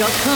facebook.com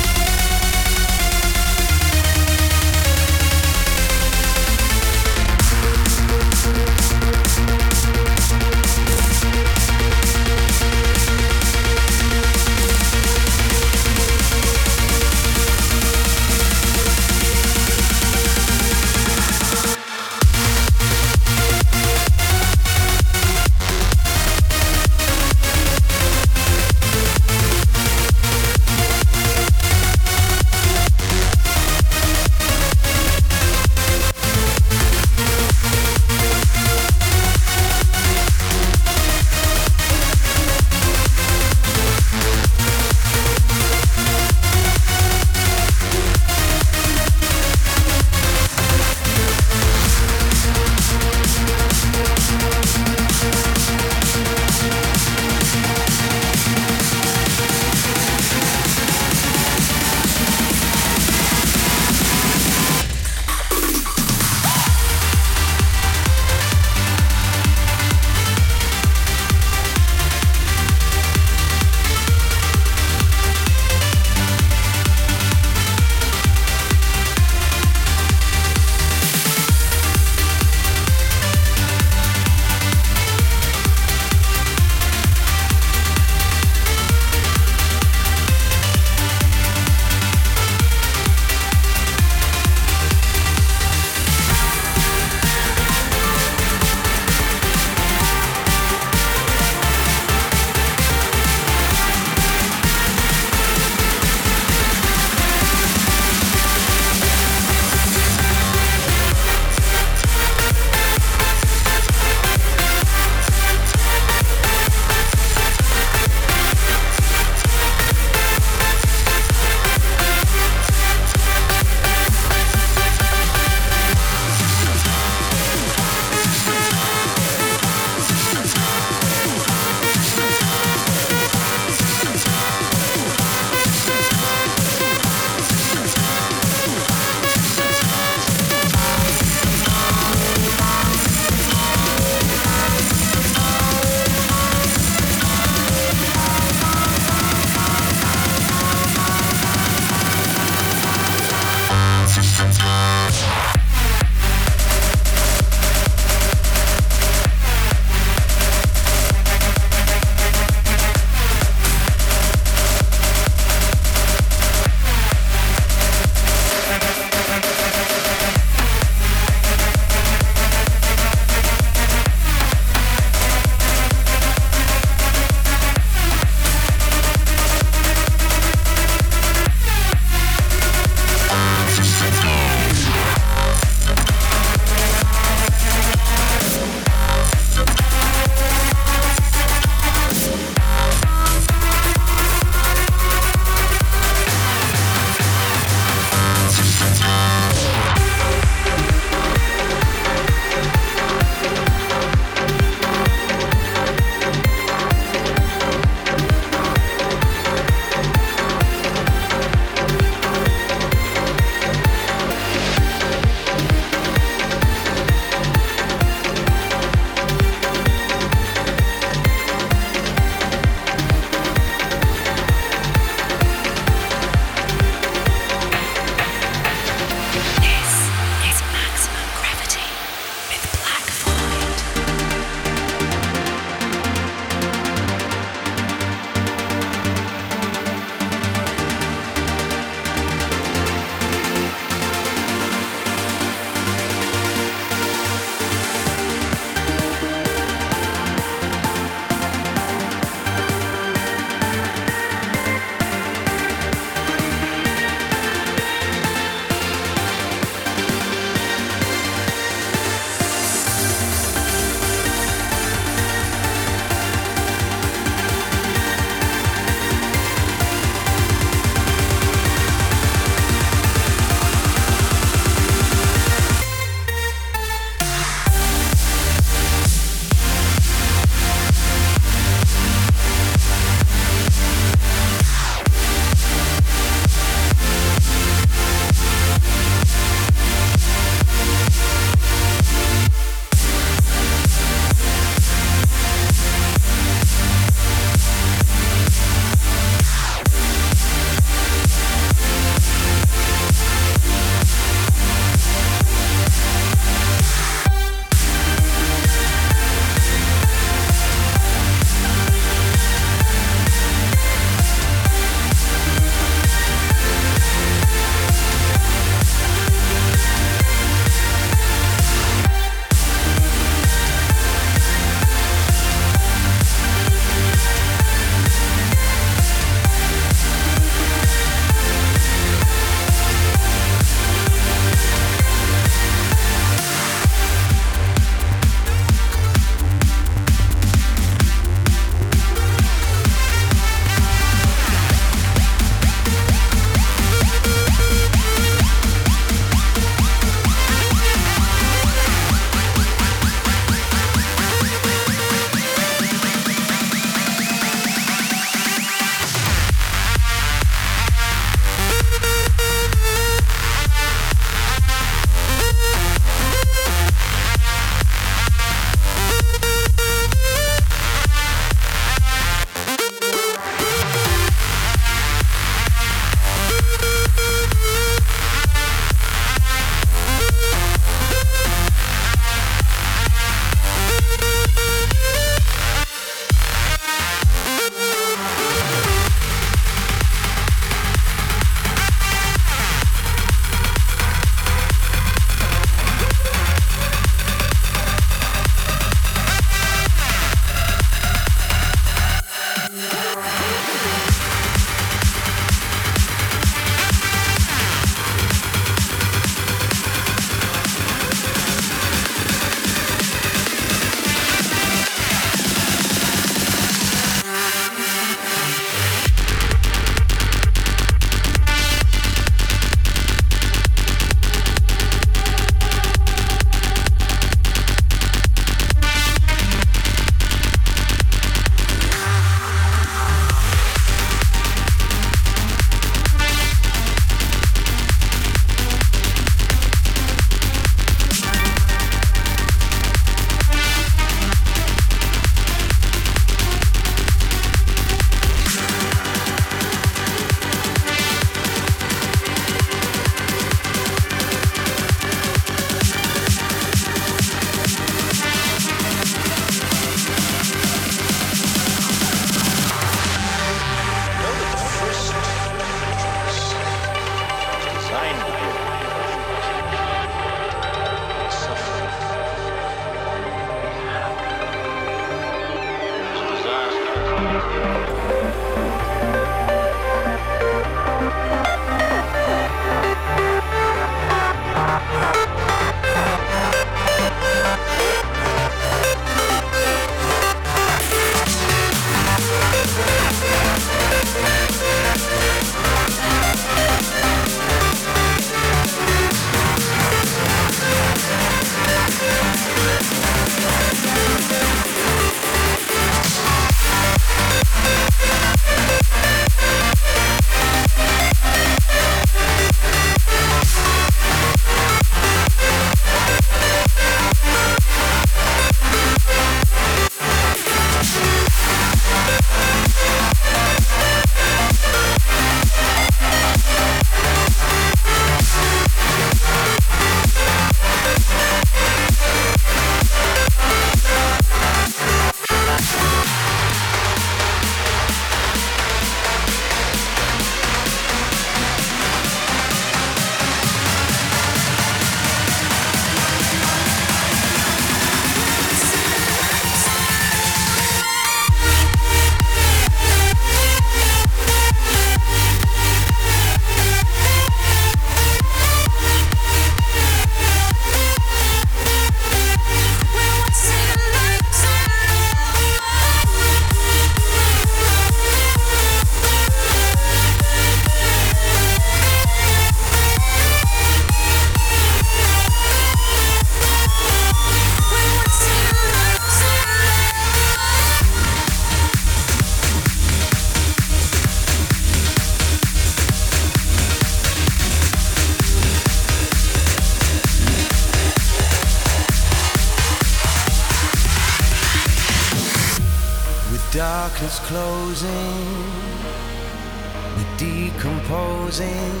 the decomposing.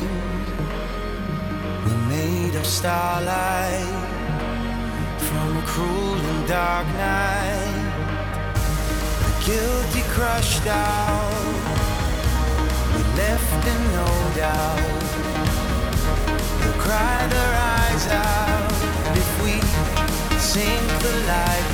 We're made of starlight from a cruel and dark night. The guilty crushed out, we're left in no doubt. They'll cry their eyes out if we sink the lighthouse.